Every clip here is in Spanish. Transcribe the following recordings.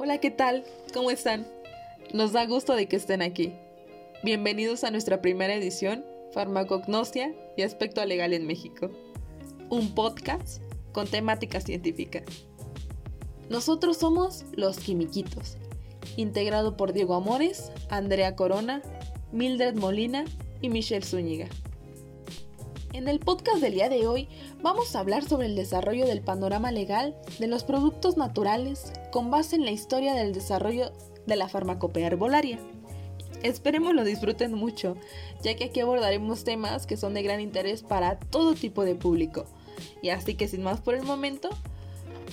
Hola, ¿qué tal? ¿Cómo están? Nos da gusto de que estén aquí. Bienvenidos a nuestra primera edición, Farmacognosia y Aspecto Legal en México, un podcast con temática científica. Nosotros somos Los Quimiquitos, integrado por Diego Amores, Andrea Corona, Mildred Molina y Michelle Zúñiga. En el podcast del día de hoy vamos a hablar sobre el desarrollo del panorama legal de los productos naturales con base en la historia del desarrollo de la farmacopea herbolaria. Esperemos lo disfruten mucho, ya que aquí abordaremos temas que son de gran interés para todo tipo de público. Y así que sin más por el momento,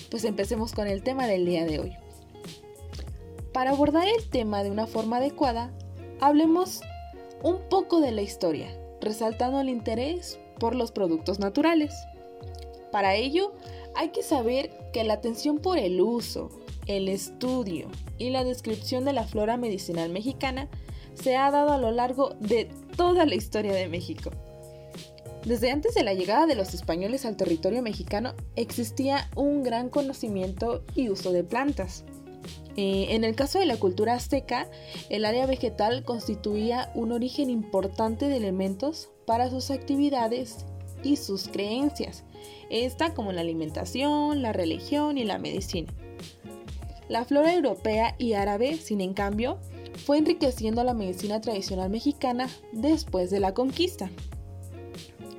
pues empecemos con el tema del día de hoy. Para abordar el tema de una forma adecuada, hablemos un poco de la historia, resaltando el interés por los productos naturales. Para ello, hay que saber que la atención por el uso, el estudio y la descripción de la flora medicinal mexicana se ha dado a lo largo de toda la historia de México. Desde antes de la llegada de los españoles al territorio mexicano existía un gran conocimiento y uso de plantas. Eh, en el caso de la cultura azteca, el área vegetal constituía un origen importante de elementos para sus actividades y sus creencias, esta como la alimentación, la religión y la medicina. La flora europea y árabe, sin en cambio, fue enriqueciendo la medicina tradicional mexicana después de la conquista.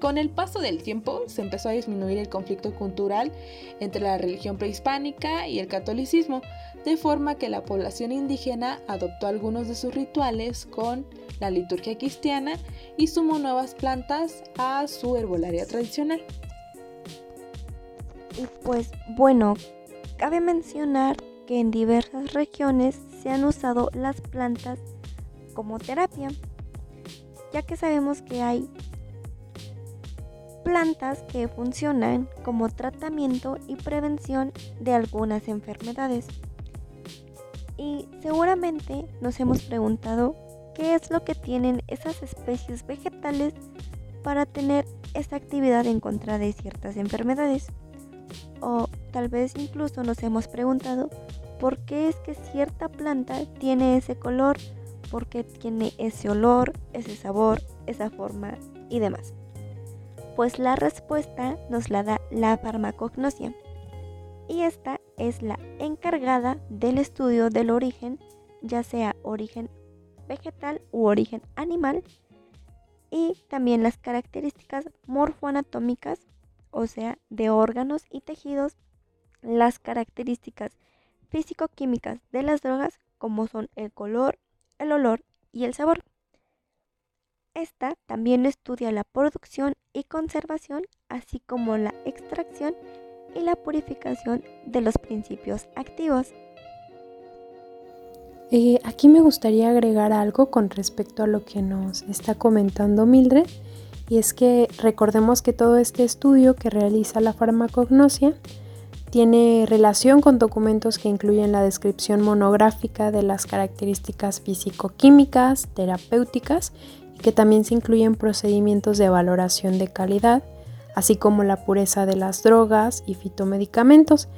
Con el paso del tiempo se empezó a disminuir el conflicto cultural entre la religión prehispánica y el catolicismo, de forma que la población indígena adoptó algunos de sus rituales con la liturgia cristiana y sumó nuevas plantas a su herbolaria tradicional. Y pues bueno, cabe mencionar que en diversas regiones se han usado las plantas como terapia, ya que sabemos que hay plantas que funcionan como tratamiento y prevención de algunas enfermedades. Y seguramente nos hemos preguntado qué es lo que tienen esas especies vegetales para tener esa actividad en contra de ciertas enfermedades. O tal vez incluso nos hemos preguntado por qué es que cierta planta tiene ese color, por qué tiene ese olor, ese sabor, esa forma y demás. Pues la respuesta nos la da la farmacognosia. Y esta es la encargada del estudio del origen, ya sea origen vegetal u origen animal, y también las características morfoanatómicas, o sea, de órganos y tejidos, las características físico-químicas de las drogas, como son el color, el olor y el sabor. Esta también estudia la producción y conservación, así como la extracción y la purificación de los principios activos. Eh, aquí me gustaría agregar algo con respecto a lo que nos está comentando Mildred, y es que recordemos que todo este estudio que realiza la farmacognosia tiene relación con documentos que incluyen la descripción monográfica de las características físico-químicas, terapéuticas que también se incluyen procedimientos de valoración de calidad, así como la pureza de las drogas y fitomedicamentos.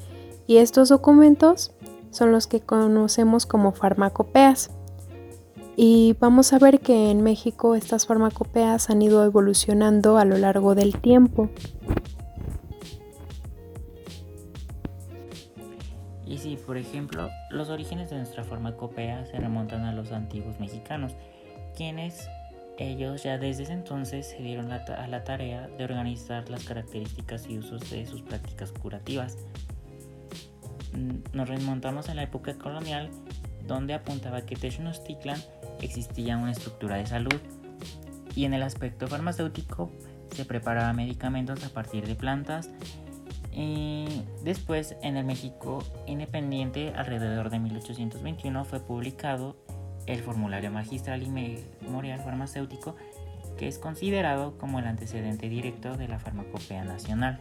Y estos documentos son los que conocemos como farmacopeas. Y vamos a ver que en México estas farmacopeas han ido evolucionando a lo largo del tiempo. Y si, por ejemplo, los orígenes de nuestra farmacopea se remontan a los antiguos mexicanos, quienes ellos ya desde ese entonces se dieron a la tarea de organizar las características y usos de sus prácticas curativas. Mm, nos remontamos a la época colonial donde apuntaba que Tenochtitlan existía una estructura de salud y en el aspecto farmacéutico se preparaba medicamentos a partir de plantas y después en el México independiente alrededor de 1821 fue publicado el formulario magistral y memorial farmacéutico, que es considerado como el antecedente directo de la farmacopea nacional.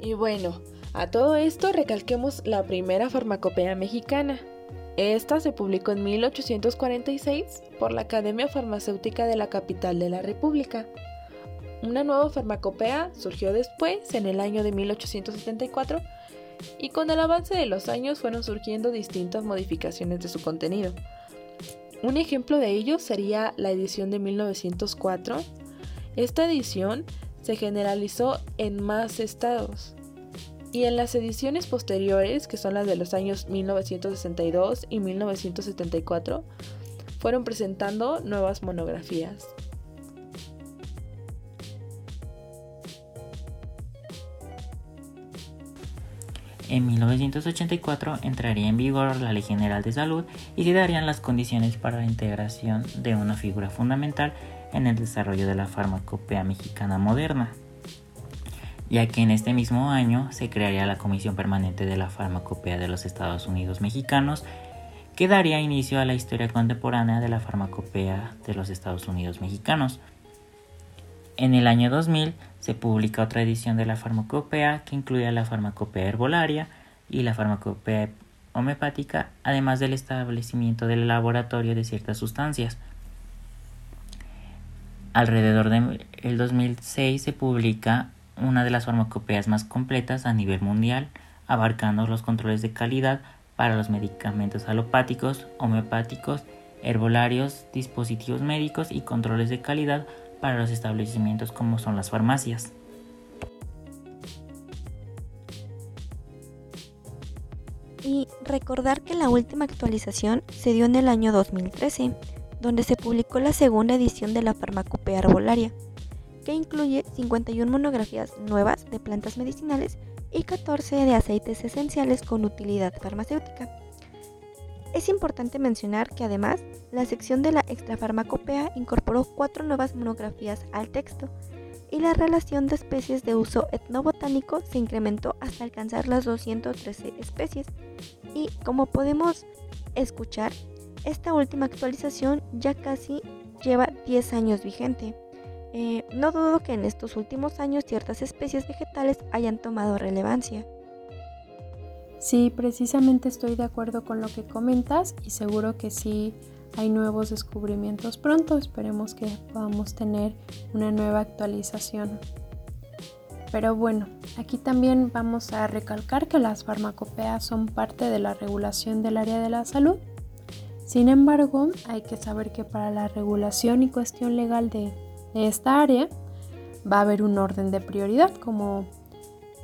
Y bueno, a todo esto recalquemos la primera farmacopea mexicana. Esta se publicó en 1846 por la Academia Farmacéutica de la capital de la República. Una nueva farmacopea surgió después, en el año de 1874, y con el avance de los años fueron surgiendo distintas modificaciones de su contenido. Un ejemplo de ello sería la edición de 1904. Esta edición se generalizó en más estados. Y en las ediciones posteriores, que son las de los años 1962 y 1974, fueron presentando nuevas monografías. En 1984 entraría en vigor la Ley General de Salud y se darían las condiciones para la integración de una figura fundamental en el desarrollo de la farmacopea mexicana moderna, ya que en este mismo año se crearía la Comisión Permanente de la Farmacopea de los Estados Unidos Mexicanos, que daría inicio a la historia contemporánea de la farmacopea de los Estados Unidos Mexicanos. En el año 2000 se publica otra edición de la farmacopea que incluía la farmacopea herbolaria y la farmacopea homeopática, además del establecimiento del laboratorio de ciertas sustancias. Alrededor del 2006 se publica una de las farmacopeas más completas a nivel mundial, abarcando los controles de calidad para los medicamentos alopáticos, homeopáticos, herbolarios, dispositivos médicos y controles de calidad para los establecimientos como son las farmacias. Y recordar que la última actualización se dio en el año 2013, donde se publicó la segunda edición de la Farmacopea Arbolaria, que incluye 51 monografías nuevas de plantas medicinales y 14 de aceites esenciales con utilidad farmacéutica. Es importante mencionar que además la sección de la extrafarmacopea incorporó cuatro nuevas monografías al texto y la relación de especies de uso etnobotánico se incrementó hasta alcanzar las 213 especies. Y como podemos escuchar, esta última actualización ya casi lleva 10 años vigente. Eh, no dudo que en estos últimos años ciertas especies vegetales hayan tomado relevancia. Sí, precisamente estoy de acuerdo con lo que comentas y seguro que sí hay nuevos descubrimientos pronto. Esperemos que podamos tener una nueva actualización. Pero bueno, aquí también vamos a recalcar que las farmacopeas son parte de la regulación del área de la salud. Sin embargo, hay que saber que para la regulación y cuestión legal de, de esta área va a haber un orden de prioridad como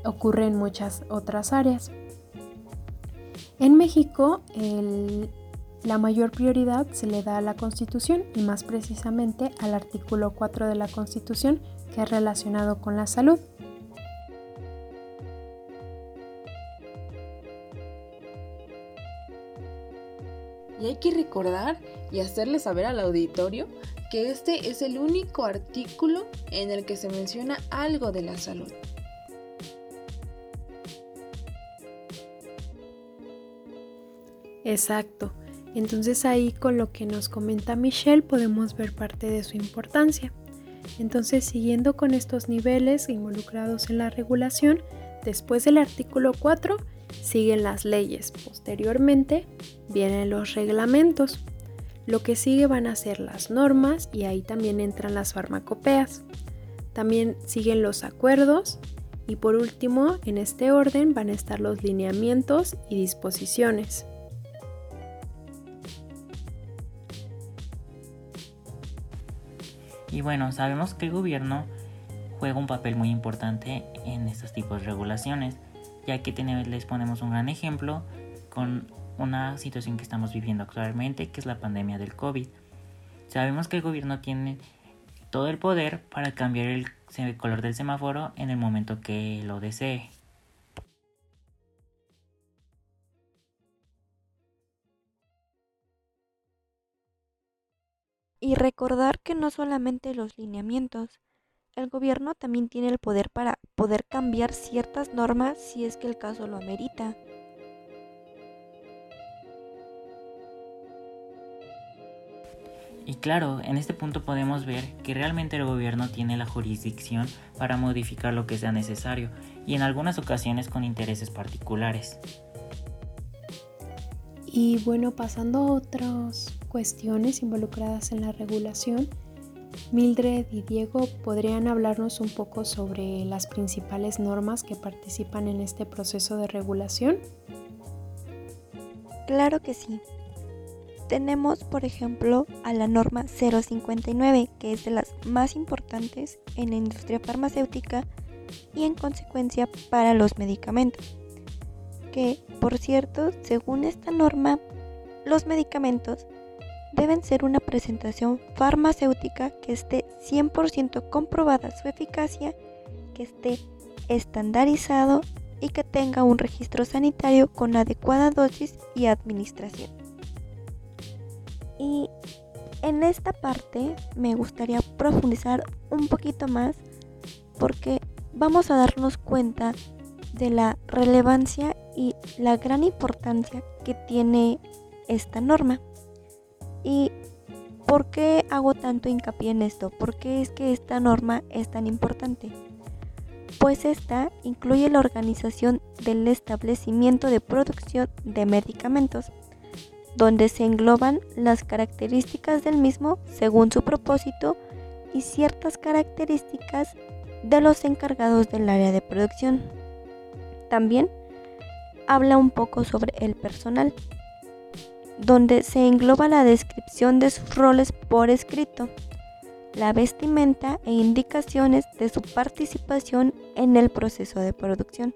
ocurre en muchas otras áreas. En México, la mayor prioridad se le da a la Constitución y más precisamente al artículo 4 de la Constitución que es relacionado con la salud. Y hay que recordar y hacerle saber al auditorio que este es el único artículo en el que se menciona algo de la salud. Exacto. Entonces ahí con lo que nos comenta Michelle podemos ver parte de su importancia. Entonces siguiendo con estos niveles involucrados en la regulación, después del artículo 4 siguen las leyes. Posteriormente vienen los reglamentos. Lo que sigue van a ser las normas y ahí también entran las farmacopeas. También siguen los acuerdos y por último en este orden van a estar los lineamientos y disposiciones. Y bueno, sabemos que el gobierno juega un papel muy importante en estos tipos de regulaciones, ya que les ponemos un gran ejemplo con una situación que estamos viviendo actualmente, que es la pandemia del COVID. Sabemos que el gobierno tiene todo el poder para cambiar el color del semáforo en el momento que lo desee. Y recordar que no solamente los lineamientos, el gobierno también tiene el poder para poder cambiar ciertas normas si es que el caso lo amerita. Y claro, en este punto podemos ver que realmente el gobierno tiene la jurisdicción para modificar lo que sea necesario y en algunas ocasiones con intereses particulares. Y bueno, pasando a otras cuestiones involucradas en la regulación, Mildred y Diego podrían hablarnos un poco sobre las principales normas que participan en este proceso de regulación. Claro que sí. Tenemos, por ejemplo, a la norma 059, que es de las más importantes en la industria farmacéutica y en consecuencia para los medicamentos. Que, por cierto, según esta norma, los medicamentos deben ser una presentación farmacéutica que esté 100% comprobada su eficacia, que esté estandarizado y que tenga un registro sanitario con adecuada dosis y administración. Y en esta parte me gustaría profundizar un poquito más porque vamos a darnos cuenta de la relevancia y la gran importancia que tiene esta norma. ¿Y por qué hago tanto hincapié en esto? ¿Por qué es que esta norma es tan importante? Pues esta incluye la organización del establecimiento de producción de medicamentos, donde se engloban las características del mismo según su propósito y ciertas características de los encargados del área de producción. También habla un poco sobre el personal, donde se engloba la descripción de sus roles por escrito, la vestimenta e indicaciones de su participación en el proceso de producción.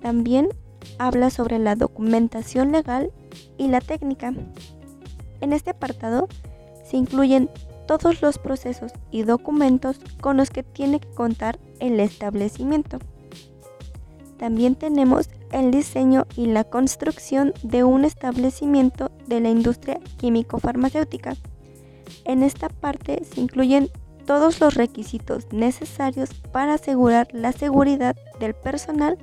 También habla sobre la documentación legal y la técnica. En este apartado se incluyen todos los procesos y documentos con los que tiene que contar el establecimiento. También tenemos el diseño y la construcción de un establecimiento de la industria químico-farmacéutica. En esta parte se incluyen todos los requisitos necesarios para asegurar la seguridad del personal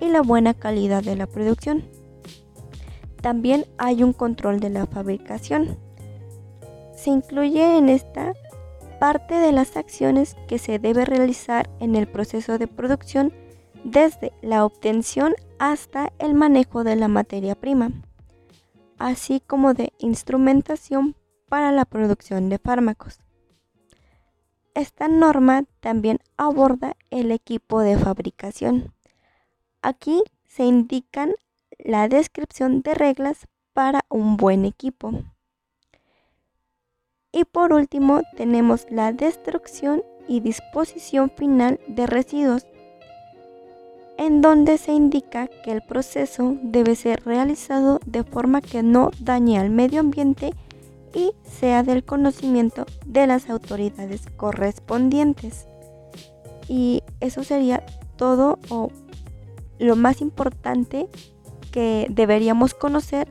y la buena calidad de la producción. También hay un control de la fabricación. Se incluye en esta parte de las acciones que se debe realizar en el proceso de producción desde la obtención hasta el manejo de la materia prima, así como de instrumentación para la producción de fármacos. Esta norma también aborda el equipo de fabricación. Aquí se indican la descripción de reglas para un buen equipo. Y por último tenemos la destrucción y disposición final de residuos en donde se indica que el proceso debe ser realizado de forma que no dañe al medio ambiente y sea del conocimiento de las autoridades correspondientes. Y eso sería todo o lo más importante que deberíamos conocer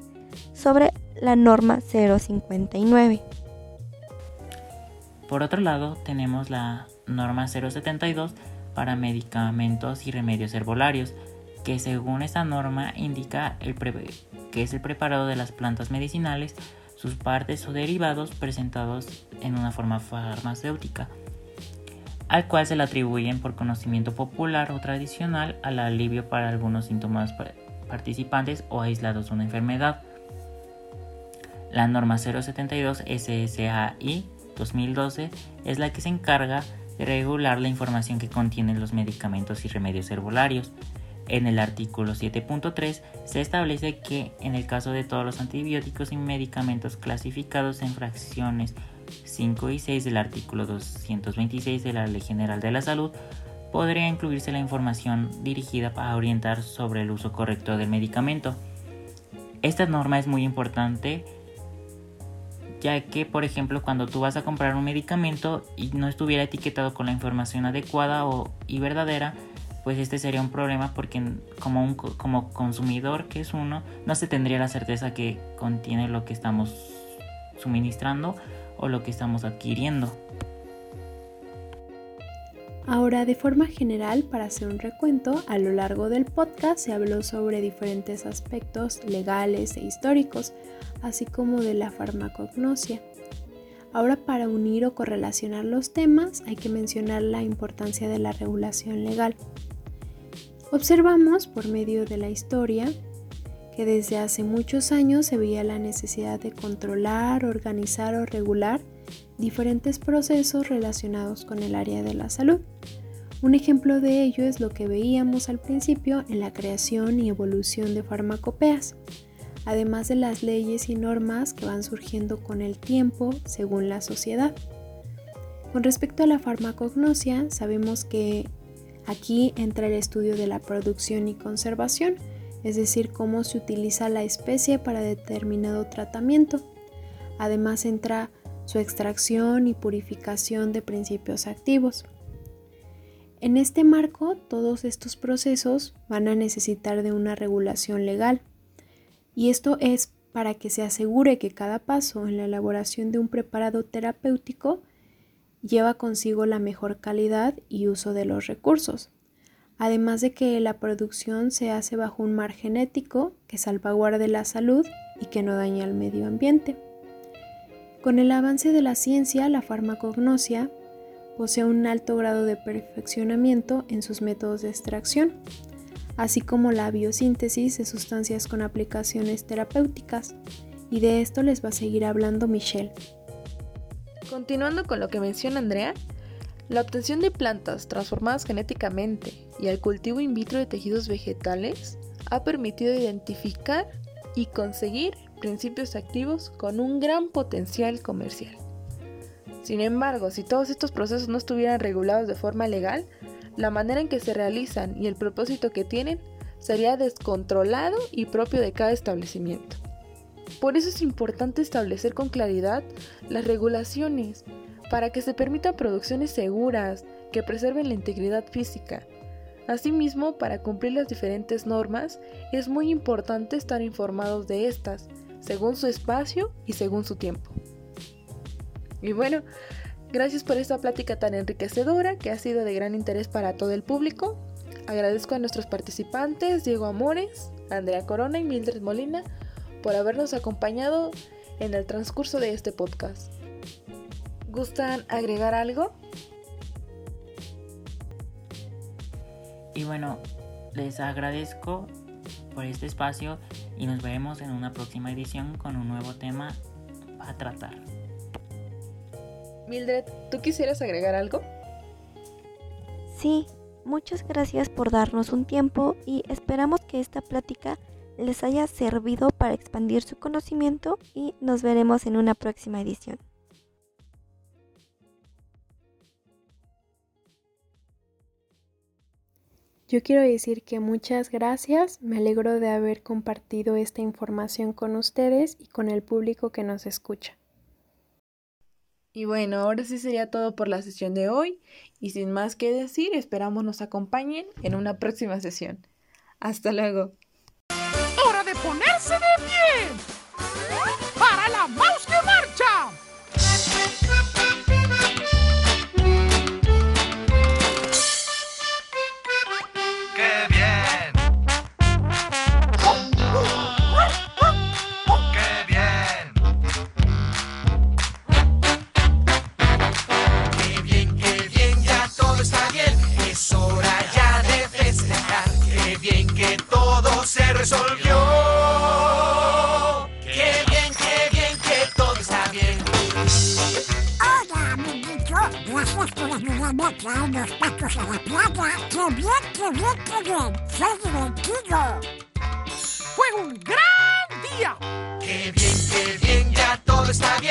sobre la norma 059. Por otro lado, tenemos la norma 072 para medicamentos y remedios herbolarios, que según esta norma indica el que es el preparado de las plantas medicinales, sus partes o derivados presentados en una forma farmacéutica, al cual se le atribuyen por conocimiento popular o tradicional al alivio para algunos síntomas participantes o aislados de una enfermedad. La norma 072 SSAI 2012 es la que se encarga regular la información que contienen los medicamentos y remedios herbolarios. En el artículo 7.3 se establece que en el caso de todos los antibióticos y medicamentos clasificados en fracciones 5 y 6 del artículo 226 de la Ley General de la Salud, podría incluirse la información dirigida para orientar sobre el uso correcto del medicamento. Esta norma es muy importante ya que por ejemplo cuando tú vas a comprar un medicamento y no estuviera etiquetado con la información adecuada o, y verdadera, pues este sería un problema porque como, un, como consumidor que es uno, no se tendría la certeza que contiene lo que estamos suministrando o lo que estamos adquiriendo. Ahora, de forma general, para hacer un recuento, a lo largo del podcast se habló sobre diferentes aspectos legales e históricos, así como de la farmacognosia. Ahora, para unir o correlacionar los temas, hay que mencionar la importancia de la regulación legal. Observamos, por medio de la historia, que desde hace muchos años se veía la necesidad de controlar, organizar o regular diferentes procesos relacionados con el área de la salud. Un ejemplo de ello es lo que veíamos al principio en la creación y evolución de farmacopeas, además de las leyes y normas que van surgiendo con el tiempo según la sociedad. Con respecto a la farmacognosia, sabemos que aquí entra el estudio de la producción y conservación, es decir, cómo se utiliza la especie para determinado tratamiento. Además entra su extracción y purificación de principios activos. En este marco, todos estos procesos van a necesitar de una regulación legal, y esto es para que se asegure que cada paso en la elaboración de un preparado terapéutico lleva consigo la mejor calidad y uso de los recursos, además de que la producción se hace bajo un margen ético que salvaguarde la salud y que no dañe al medio ambiente. Con el avance de la ciencia, la farmacognosia posee un alto grado de perfeccionamiento en sus métodos de extracción, así como la biosíntesis de sustancias con aplicaciones terapéuticas, y de esto les va a seguir hablando Michelle. Continuando con lo que menciona Andrea, la obtención de plantas transformadas genéticamente y el cultivo in vitro de tejidos vegetales ha permitido identificar y conseguir principios activos con un gran potencial comercial. Sin embargo, si todos estos procesos no estuvieran regulados de forma legal, la manera en que se realizan y el propósito que tienen sería descontrolado y propio de cada establecimiento. Por eso es importante establecer con claridad las regulaciones para que se permitan producciones seguras que preserven la integridad física. Asimismo, para cumplir las diferentes normas, es muy importante estar informados de estas, según su espacio y según su tiempo. Y bueno, Gracias por esta plática tan enriquecedora que ha sido de gran interés para todo el público. Agradezco a nuestros participantes, Diego Amores, Andrea Corona y Mildred Molina, por habernos acompañado en el transcurso de este podcast. ¿Gustan agregar algo? Y bueno, les agradezco por este espacio y nos veremos en una próxima edición con un nuevo tema a tratar. Mildred, ¿tú quisieras agregar algo? Sí, muchas gracias por darnos un tiempo y esperamos que esta plática les haya servido para expandir su conocimiento y nos veremos en una próxima edición. Yo quiero decir que muchas gracias, me alegro de haber compartido esta información con ustedes y con el público que nos escucha. Y bueno, ahora sí sería todo por la sesión de hoy y sin más que decir, esperamos nos acompañen en una próxima sesión. Hasta luego. ¡Hora de ponerse de pie! Qué bien, qué bien, ya todo está bien.